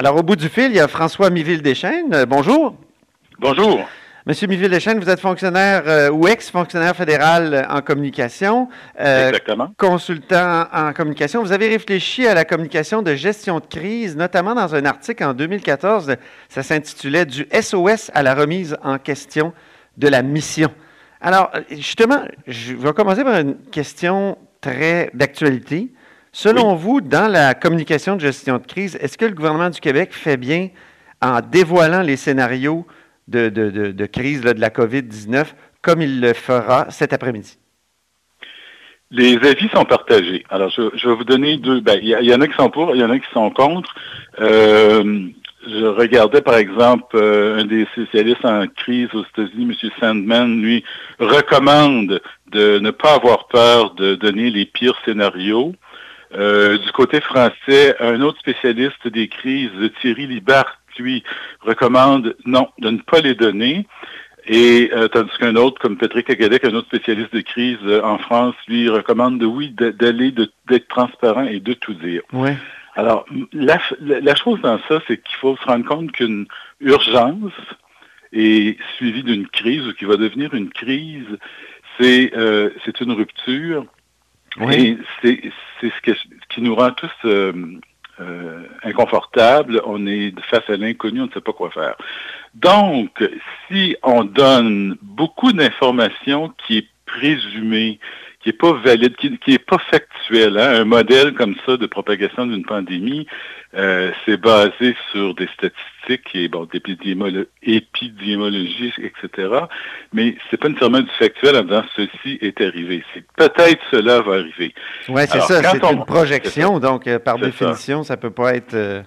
Alors, au bout du fil, il y a François Miville-Deschênes. Euh, bonjour. Bonjour. Monsieur Miville-Deschênes, vous êtes fonctionnaire euh, ou ex-fonctionnaire fédéral en communication. Euh, Exactement. Consultant en communication. Vous avez réfléchi à la communication de gestion de crise, notamment dans un article en 2014. Ça s'intitulait Du SOS à la remise en question de la mission. Alors, justement, je vais commencer par une question très d'actualité. Selon vous, dans la communication de gestion de crise, est-ce que le gouvernement du Québec fait bien en dévoilant les scénarios de, crise de la COVID-19 comme il le fera cet après-midi? Les avis sont partagés. Alors, je, vais vous donner deux. Ben, il y, en a qui sont pour, il y en a qui sont contre. Euh, je regardais, par exemple, euh, un des spécialistes en crise aux États-Unis, M. Sandman, lui, recommande de ne pas avoir peur de donner les pires scénarios. Euh, du côté français, un autre spécialiste des crises, Thierry Libert, lui, recommande non, de ne pas les donner. Et euh, tandis qu'un autre, comme Patrick Agadec, un autre spécialiste de crise euh, en France, lui recommande de oui, d'aller, d'être transparent et de tout dire. Ouais. Alors, la, la, chose dans ça, c'est qu'il faut se rendre compte qu'une urgence est suivie d'une crise ou qui va devenir une crise, c'est c'est une rupture oui. c'est ce, qui nous rend tous euh, euh, inconfortables. On est face à l'inconnu, on ne sait pas quoi faire. Donc, si on donne beaucoup d'informations qui est présumée qui n'est pas valide, qui n'est pas factuel. Hein. Un modèle comme ça de propagation d'une pandémie, euh, c'est basé sur des statistiques et bon, d'épidémiologie, etc. Mais c'est pas nécessairement du factuel en disant ceci est arrivé. C'est peut-être cela va arriver. Oui, c'est ça. C'est une projection, donc euh, par définition, ça, ne peut pas être euh,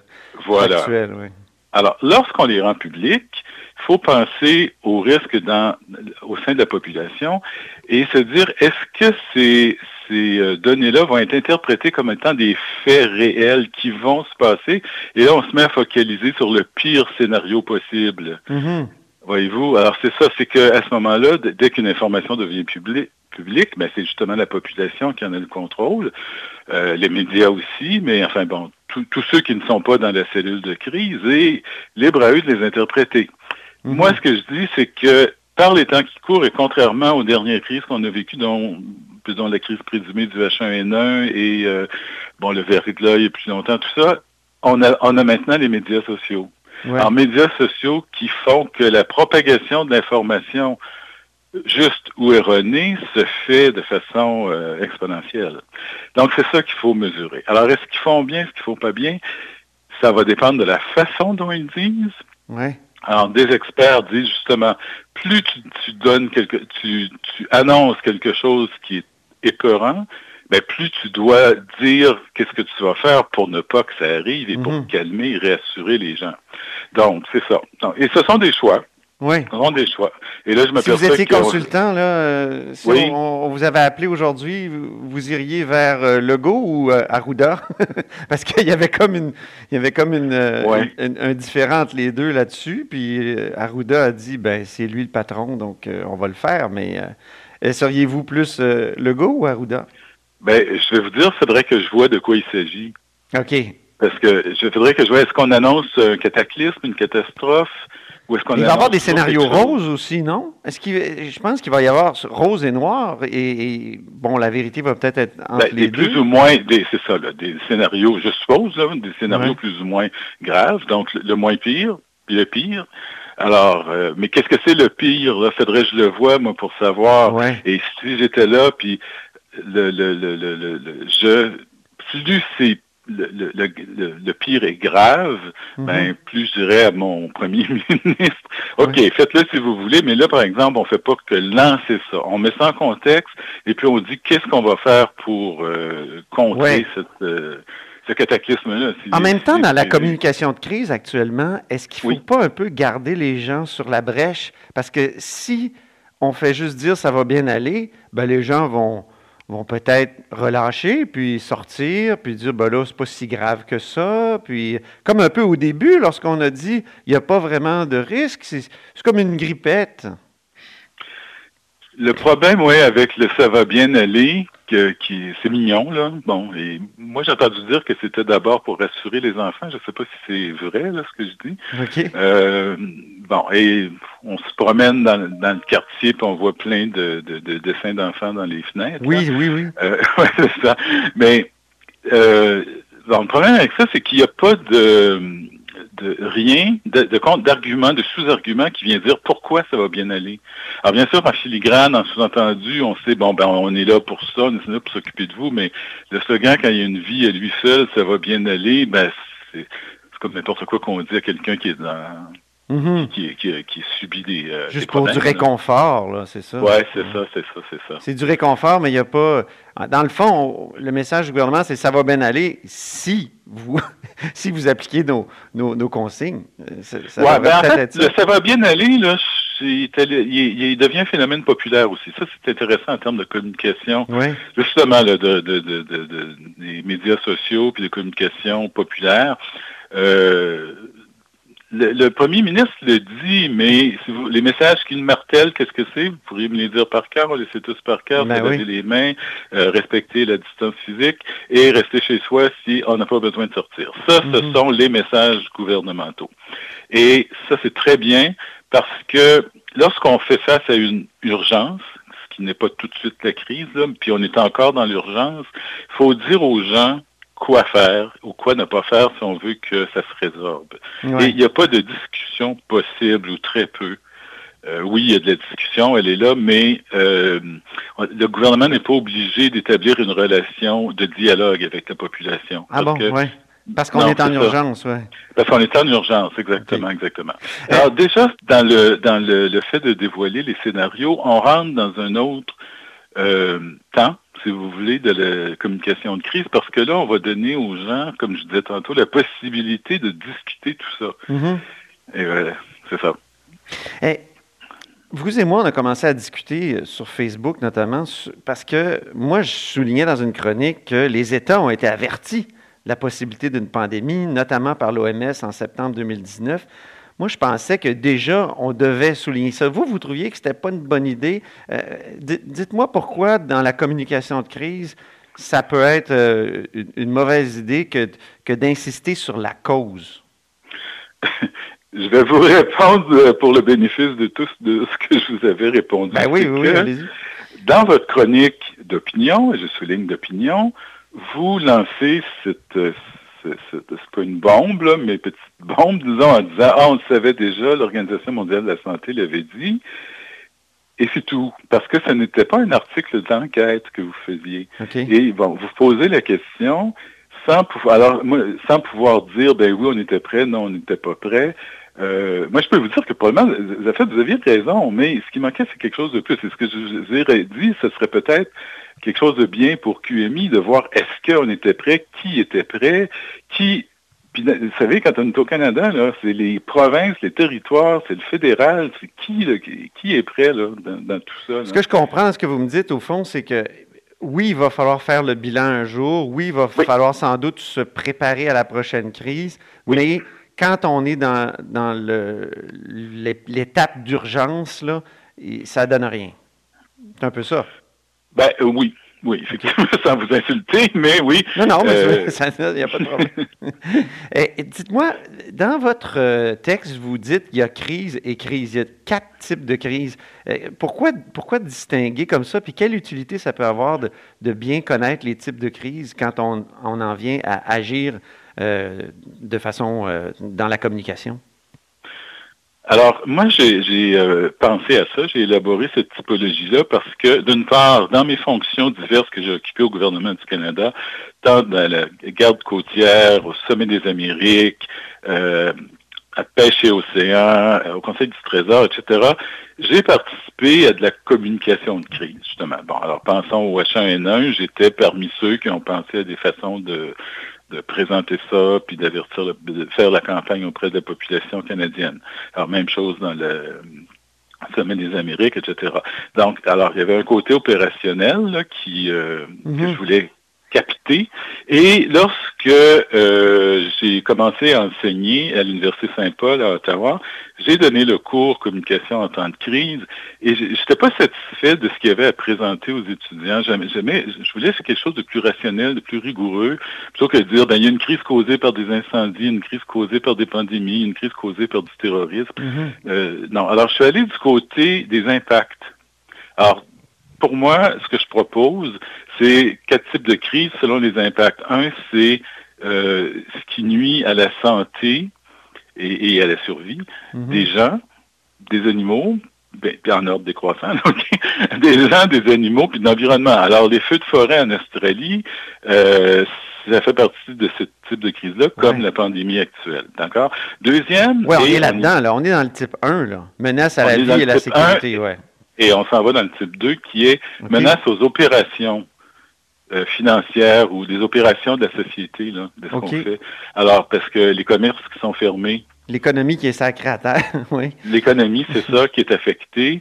voilà. factuel. Alors, lorsqu'on les rend publics, faut penser au risque dans, au sein de la population et se dire est-ce que ces, ces euh, données-là vont être interprétées comme étant des faits réels qui vont se passer? Et là on se met à focaliser sur le pire scénario possible. Mm-hmm. Voyez-vous, alors c'est ça, c'est qu'à ce moment-là, dès qu'une information devient publique, public, mais c'est justement la population qui en a le contrôle, euh, les médias aussi, mais enfin bon, tous ceux qui ne sont pas dans la cellule de crise, et libre à eux de les interpréter. Mhm. Moi, ce que je dis, c'est que par les temps qui courent, et contrairement aux dernières crises qu'on a vécues, dont, la crise présumée du H1N1 et euh, bon, le verre de l'œil et plus longtemps, tout ça, on a, on a maintenant les médias sociaux. En médias sociaux qui font que la propagation de l'information juste ou erronée se fait de façon euh, exponentielle. Donc, c'est ça qu'il faut mesurer. Alors, est-ce qu'ils font bien, est-ce qu'ils font pas bien? Ça va dépendre de la façon dont ils disent. Ouais. Alors, des experts disent justement, plus tu, donnes quelque, tu, tu, annonces quelque chose qui est épeurant, ben plus tu dois dire qu'est-ce que tu vas faire pour ne pas que ça arrive et pour mhm. calmer et réassurer les gens. Donc, c'est ça. et ce sont des choix. Oui. On des choix. Et là, je si vous étiez consultant, là, euh, si on, vous avait appelé aujourd'hui, vous iriez vers euh, Legault ou euh, Arruda? Parce qu'il y avait comme une, il y avait comme une, un différent entre les deux là-dessus. Puis Arruda a dit, ben c'est lui le patron, donc on va le faire. Mais seriez-vous plus Legault ou Arruda? Ben, je vais vous dire, il faudrait que je vois de quoi il s'agit. OK. Parce que je voudrais que je vois, est-ce qu'on annonce un cataclysme, une catastrophe? Il va y avoir des scénarios roses aussi, non? Est-ce qu'il, je pense qu'il va y avoir rose et noir, et, bon, la vérité va peut-être être entre ben, les des plus ou moins, des, c'est ça, des scénarios, je suppose, des scénarios plus ou moins graves, donc le, moins pire, puis le pire. Alors, euh, mais qu'est-ce que c'est le pire? Là, faudrait que je le vois, moi, pour savoir. Et si j'étais là, puis le, le, le, le, je, plus c'est le, pire est grave, mhm. ben, plus je dirais à mon premier ministre, OK, faites-le si vous voulez, mais là, par exemple, on ne fait pas que lancer ça. On met ça en contexte et puis on dit qu'est-ce qu'on va faire pour euh, contrer euh, ce cataclysme-là. en même temps, dans la communication de crise actuellement, est-ce qu'il ne faut pas un peu garder les gens sur la brèche? Parce que si on fait juste dire ça va bien aller, ben les gens vont vont peut-être relâcher, puis sortir, puis dire, ben là, c'est pas si grave que ça. Puis, comme un peu au début, lorsqu'on a dit, il n'y a pas vraiment de risque, c'est comme une grippette. Le problème, oui, avec le ça va bien aller, qui, c'est mignon, là. Bon, et moi, j'ai entendu dire que c'était d'abord pour rassurer les enfants. Je ne sais pas si c'est vrai, là, ce que je dis. Euh, bon, et on se promène dans, le quartier, puis on voit plein de, dessins d'enfants dans les fenêtres. Oui, oui, oui. Euh, c'est ça. Mais euh, le problème avec ça, c'est qu'il n'y a pas de de rien, de, de d'arguments, de sous-arguments qui vient dire pourquoi ça va bien aller. Alors bien sûr, en filigrane, en sous-entendu, on sait, bon, ben on est là pour ça, on est là pour s'occuper de vous, mais le slogan, quand il y a une vie à lui seul, ça va bien aller, ben c'est comme n'importe quoi qu'on dit à quelqu'un qui est dans Mhm. qui, subit des. Euh, Juste pour du réconfort, là, c'est ça? Oui, c'est ça, c'est ça, c'est ça. C'est du réconfort, mais il n'y a pas. Dans le fond, le message du gouvernement, c'est ça va bien aller si vous, si vous appliquez nos, nos, consignes. Euh, ça, ben, en fait, ça va bien aller, là. Il, devient un phénomène populaire aussi. Ça, c'est intéressant en termes de communication. Oui. Justement, de, des médias sociaux puis de communication populaire. Euh, le, premier ministre le dit, mais les messages qu'il martèle, qu'est-ce que c'est? Vous pourriez me les dire par cœur, on les sait tous par cœur, ben les mains, euh, respecter la distance physique et rester chez soi si on n'a pas besoin de sortir. Ça, ce mhm. sont les messages gouvernementaux. Et ça, c'est très bien parce que lorsqu'on fait face à une urgence, ce qui n'est pas tout de suite la crise, puis on est encore dans l'urgence, il faut dire aux gens quoi faire ou quoi ne pas faire si on veut que ça se résorbe. Et il n'y a pas de discussion possible ou très peu. Euh, oui, il y a de la discussion, elle est là, mais euh, le gouvernement n'est pas obligé d'établir une relation de dialogue avec la population. Ah bon, oui. Parce qu'on est en urgence, oui. Parce qu'on est en urgence, exactement, exactement. Alors déjà, dans le dans le, fait de dévoiler les scénarios, on rentre dans un autre euh, temps si vous voulez, de la communication de crise, parce que là, on va donner aux gens, comme je disais tantôt, la possibilité de discuter tout ça. Mm-hmm. Et voilà, c'est ça. Et vous et moi, on a commencé à discuter euh, sur Facebook notamment, parce que moi, je soulignais dans une chronique que les États ont été avertis de la possibilité d'une pandémie, notamment par l'OMS en septembre 2019. Moi, je pensais que déjà, on devait souligner ça. Vous, vous trouviez que ce n'était pas une bonne idée. Euh, dites-moi pourquoi, dans la communication de crise, ça peut être euh, une mauvaise idée que, que d'insister sur la cause? Je vais vous répondre euh, pour le bénéfice de tous de ce que je vous avais répondu. Ben oui, oui, allez-y. Dans votre chronique d'opinion, et je souligne d'opinion, vous lancez cette, c'est pas une bombe, là, mais petite bombe, disons, en disant, ah, on le savait déjà, l'Organisation mondiale de la santé l'avait dit, et c'est tout. Parce que ce n'était pas un article d'enquête que vous faisiez. Et bon, vous posez la question sans pouvoir, alors, sans pouvoir dire, ben oui, on était prêt, non, on n'était pas prêt. Euh, moi, je peux vous dire que probablement, vous aviez raison, mais ce qui manquait, c'est quelque chose de plus. C'est ce que je vous ai dit, ce serait peut-être quelque chose de bien pour QMI de voir est-ce qu'on était prêt, qui était prêt, qui puis, vous savez, quand on est au Canada, c'est les provinces, les territoires, c'est le fédéral, c'est qui, qui est prêt là, dans, tout ça. Ce que je comprends, ce que vous me dites, au fond, c'est que oui, il va falloir faire le bilan un jour, oui, il va falloir sans doute se préparer à la prochaine crise, mais quand on est dans, dans l'étape d'urgence, là, ça donne rien. C'est un peu ça. Ben euh, oui, oui, effectivement, sans vous insulter, mais oui. Non, non, mais euh, il n'y a pas de problème. Eh, dites-moi, dans votre euh, texte, vous dites qu'il y a crise et crise. Il y a quatre types de crises. pourquoi, pourquoi distinguer comme ça? Puis quelle utilité ça peut avoir de, de bien connaître les types de crises quand on, on en vient à agir de façon dans la communication? Alors, moi, j'ai euh, pensé à ça, j'ai élaboré cette typologie-là parce que, d'une part, dans mes fonctions diverses que j'ai occupées au gouvernement du Canada, tant dans la garde côtière, au sommet des Amériques, euh, à pêche et océan, euh, au Conseil du Trésor, etc., j'ai participé à de la communication de crise, justement. Bon, alors pensons au H1N1, j'étais parmi ceux qui ont pensé à des façons de de présenter ça, puis d'avertir, de faire la campagne auprès de la population canadienne. Alors, même chose dans le sommet des Amériques, etc. Donc, alors, il y avait un côté opérationnel qui, euh, que mhm. je voulais capté. Et lorsque euh, j'ai commencé à enseigner à l'Université Saint-Paul à Ottawa, j'ai donné le cours communication en temps de crise et je n'étais pas satisfait de ce qu'il y avait à présenter aux étudiants. Jamais, jamais, je voulais faire quelque chose de plus rationnel, de plus rigoureux, plutôt que de dire, ben, il y a une crise causée par des incendies, une crise causée par des pandémies, une crise causée par du terrorisme. Mm-hmm. euh, non, alors je suis allé du côté des impacts. Alors, pour moi, ce que je propose, c'est quatre types de crises selon les impacts. Un, c'est euh, ce qui nuit à la santé et, à la survie mhm. des gens, des animaux, ben, puis en ordre décroissant, des gens, des animaux, puis de l'environnement. Alors, les feux de forêt en Australie, euh, ça fait partie de ce type de crise-là, comme la pandémie actuelle. D'accord? Deuxième... Oui, on est là-dedans, là. On est dans le type 1, là. Menace à la vie et la sécurité, oui. Et on s'en va dans le type 2 qui est menace aux opérations euh, financières ou des opérations de la société, là, de ce qu'on fait. Alors, parce que les commerces qui sont fermés. L'économie qui est sacrée à terre, oui. L'économie, c'est ça qui est affectée.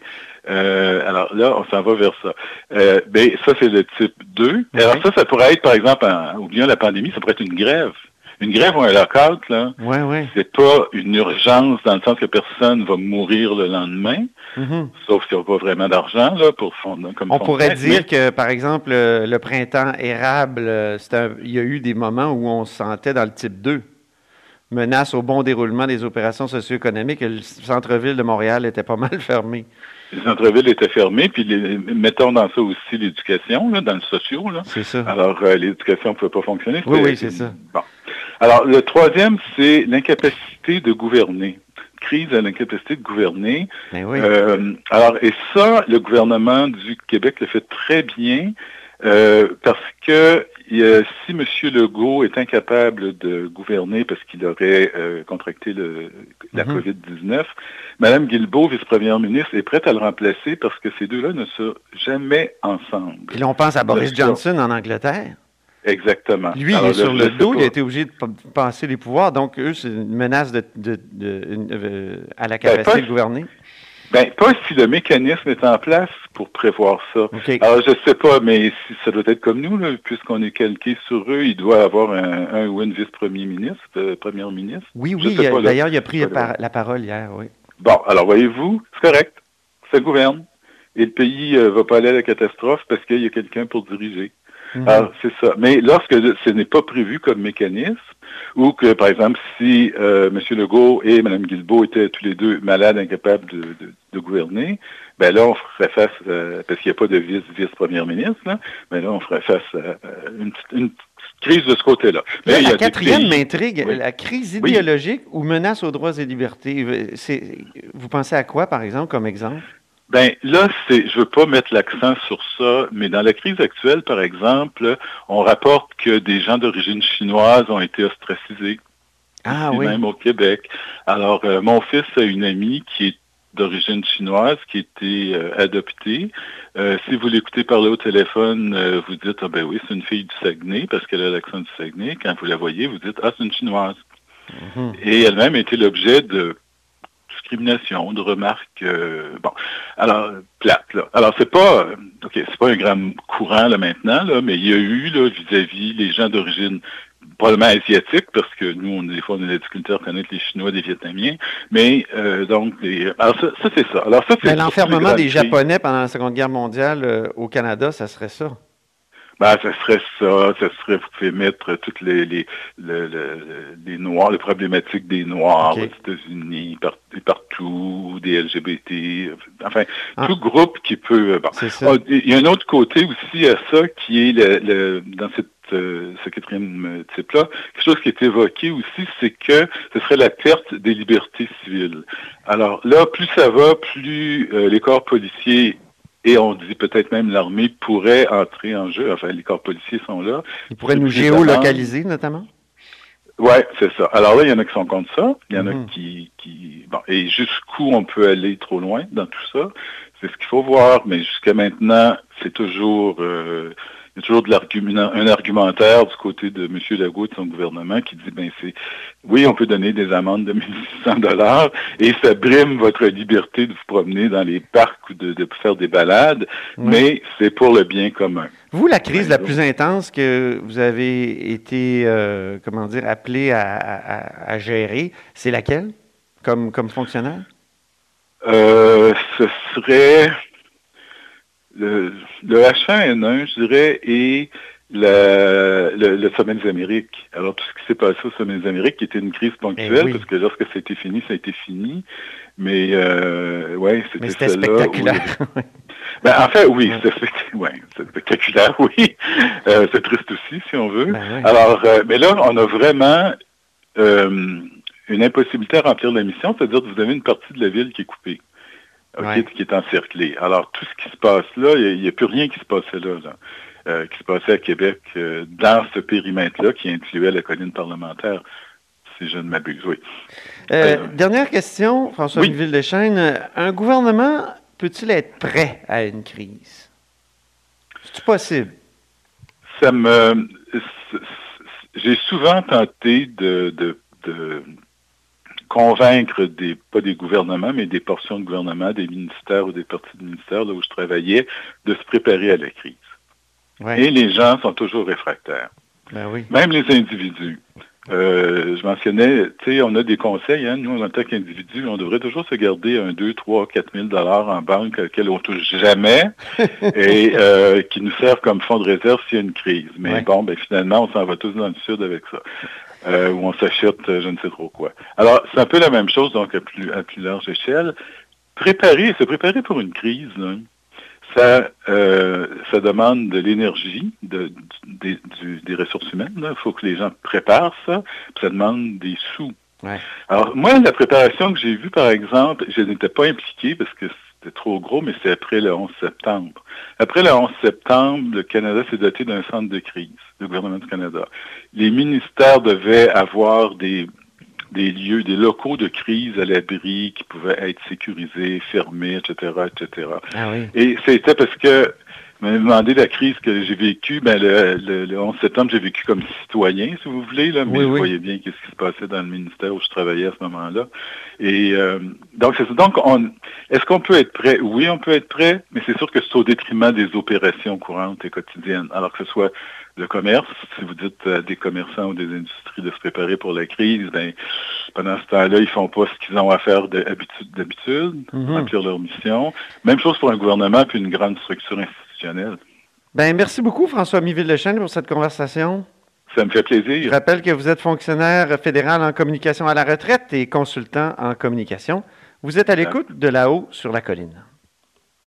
Euh, alors là, on s'en va vers ça. Euh, ben, ça, c'est le type 2. Alors ça, ça pourrait être, par exemple, en, oubliant la pandémie, ça pourrait être une grève. Une grève ou un lockout, là, ouais, c'est pas une urgence dans le sens que personne va mourir le lendemain, mm-hmm. sauf s'il n'y a pas vraiment d'argent là pour fondre comme On pourrait dire que, par exemple, le, printemps érable, euh, il y a eu des moments où on se sentait dans le type 2 menace au bon déroulement des opérations socio-économiques. Le centre-ville de Montréal était pas mal fermé. Les centres-villes étaient fermés, puis mettons dans ça aussi l'éducation, dans le socio. C'est ça. Alors, euh, l'éducation ne pouvait pas fonctionner. Oui, oui, c'est ça. Bon. Alors, le troisième, c'est l'incapacité de gouverner. Crise à l'incapacité de gouverner. Ben oui. Euh, alors, et ça, le gouvernement du Québec le fait très bien euh, parce que si M. Legault est incapable de gouverner parce qu'il aurait euh, contracté le, la mm-hmm. COVID-19, Mme Guilbeault, vice-première ministre, est prête à le remplacer parce que ces deux-là ne sont jamais ensemble. Puis là, on pense à Boris Johnson en Angleterre. Exactement. Lui, il est sur le dos, il a été obligé de passer les pouvoirs, donc eux, c'est une menace de, euh, à la ben, capacité de gouverner. Ben, pas si le mécanisme est en place pour prévoir ça. Alors, je sais pas, mais si ça doit être comme nous, puisqu'on est calqué sur eux, il doit avoir un, ou une vice-premier ministre, euh, première ministre. Oui, oui, d'ailleurs, il a pris la, parole hier, oui. Bon, alors voyez-vous, c'est correct, ça gouverne. Et le pays euh, va pas aller à la catastrophe parce qu'il y a quelqu'un pour diriger. Mhm. Alors, c'est ça. Mais lorsque ce n'est pas prévu comme mécanisme, ou que, par exemple, si euh, M. Legault et Mme Guilbeault étaient tous les deux malades, incapables de, gouverner, ben là, on ferait face, euh, parce qu'il n'y a pas de vice, vice-première ministre, là, ben là, on ferait face à une, une crise de ce côté-là. la quatrième m'intrigue, la crise idéologique ou menace aux droits et libertés. Vous pensez à quoi, par exemple, comme exemple? Ben là, c'est, je veux pas mettre l'accent sur ça, mais dans la crise actuelle, par exemple, on rapporte que des gens d'origine chinoise ont été ostracisés. Ah oui. Même au Québec. Alors, euh, mon fils a une amie qui est d'origine chinoise qui a été euh, adoptée. Euh, si vous l'écoutez parler au téléphone, vous dites ah ben oui, c'est une fille du Saguenay parce qu'elle a l'accent du Saguenay. Quand vous la voyez, vous dites ah c'est une chinoise. Mhm. Et elle-même a été l'objet de discrimination, de remarques, euh, bon, alors, plates, là. Alors, c'est pas, euh, OK, c'est pas un grand courant, là, maintenant, là, mais il y a eu, là, vis-à-vis les gens d'origine probablement asiatique, parce que nous, on, des fois, on a la difficulté à reconnaître les Chinois des Vietnamiens. Mais, euh, donc, alors ça, c'est ça. Alors, ça, c'est l'enfermement des Japonais pendant la Seconde Guerre mondiale au Canada, ça serait ça. Ben, ça serait ça, ça serait, vous pouvez mettre toutes les, les, les, Noirs, les problématiques des Noirs aux États-Unis, partout, des LGBT, enfin, ah. tout groupe qui peut... Bon. Ah, il y a un autre côté aussi à ça qui est le, dans cette euh, ce quatrième type-là, quelque chose qui est évoqué aussi, c'est que ce serait la perte des libertés civiles. Alors là, plus ça va, plus euh, les corps policiers et on dit peut-être même l'armée pourrait entrer en jeu. Enfin, les corps policiers sont là. Ils pourraient nous géolocaliser, notamment? Oui, c'est ça. Alors là, il y en a qui sont contre ça. Il y en a mhm. qui, qui... Bon, et jusqu'où on peut aller trop loin dans tout ça, c'est ce qu'il faut voir. Mais jusqu'à maintenant, c'est toujours... Euh, il y a toujours de l'argument, un argumentaire du côté de M. Legault et de son gouvernement qui dit, ben c'est, oui, on peut donner des amendes de 1600 dollars et ça brime votre liberté de vous promener dans les parcs ou de, faire des balades, mais c'est pour le bien commun. Vous, la crise la plus intense que vous avez été, euh, comment dire, appelé à, gérer, c'est laquelle comme, comme fonctionnaire? Euh, ce serait le, H1N1, je dirais, et le, le, sommet des Amériques. Alors, tout ce qui s'est passé au sommet des Amériques, qui était une crise ponctuelle, eh parce que lorsque ça a été fini, ça a été fini. Mais, euh, ouais, c'était spectaculaire. ben, en fait, oui, c'est ouais, spectaculaire, oui. Euh, c'est triste aussi, si on veut. Ben Alors, euh, mais là, on a vraiment euh, une impossibilité à remplir la mission, c'est-à-dire que vous avez une partie de la ville qui est coupée qui est encerclé. Alors, tout ce qui se passe là, il n'y a, plus rien qui se passait là, euh, qui se passait à Québec euh, dans ce périmètre-là qui incluait la colline parlementaire, si je ne m'abuse, oui. Euh, dernière question, François oui. Un gouvernement peut-il être prêt à une crise? C'est possible? Ça me... J'ai souvent tenté de convaincre des, pas des gouvernements, mais des portions de gouvernement, des ministères ou des parties de ministères là où je travaillais, de se préparer à la crise. Et les gens sont toujours réfractaires. Ben oui. Même les individus. Euh, je mentionnais, tu sais, on a des conseils, hein, nous, en tant qu'individus, on devrait toujours se garder un 2, 3, 4 000 dollars en banque auquel on touche jamais et euh, qui nous servent comme fonds de réserve s'il y a une crise. Mais bon, ben finalement, on s'en va tous dans le sud avec ça. Euh, où on s'achète je ne sais trop quoi. Alors, c'est un peu la même chose, donc à plus, à plus large échelle. Préparer, se préparer pour une crise, ça, euh, ça demande de l'énergie, de, des ressources humaines. Il faut que les gens préparent ça. ça demande des sous. Alors, moi, la préparation que j'ai vue, par exemple, je n'étais pas impliqué parce que c'était trop gros, mais c'est après le 11 septembre. Après le 11 septembre, le Canada s'est doté d'un centre de crise, le gouvernement du Canada. Les ministères devaient avoir des, des lieux, des locaux de crise à l'abri qui pouvaient être sécurisés, fermés, etc., etc. Ah Et c'était parce que m'avez demandé la crise que j'ai vécue. Ben, le, le, 11 septembre, j'ai vécu comme citoyen, si vous voulez, là, mais vous voyez bien qu'est-ce qui se passait dans le ministère où je travaillais à ce moment-là. Et euh, donc, c'est Donc, on, est-ce qu'on peut être prêt? Oui, on peut être prêt, mais c'est sûr que c'est au détriment des opérations courantes et quotidiennes. Alors que ce soit le commerce, si vous dites à des commerçants ou des industries de se préparer pour la crise, ben, pendant ce temps-là, ils font pas ce qu'ils ont à faire d'habitude, d'habitude, mm-hmm. remplir leur mission. Même chose pour un gouvernement puis une grande structure institutionnelle ben, merci beaucoup, François Miville-Lechaine, pour cette conversation. Ça me fait plaisir. Je rappelle que vous êtes fonctionnaire fédéral en communication à la retraite et consultant en communication. Vous êtes à l'écoute de là-haut sur la colline.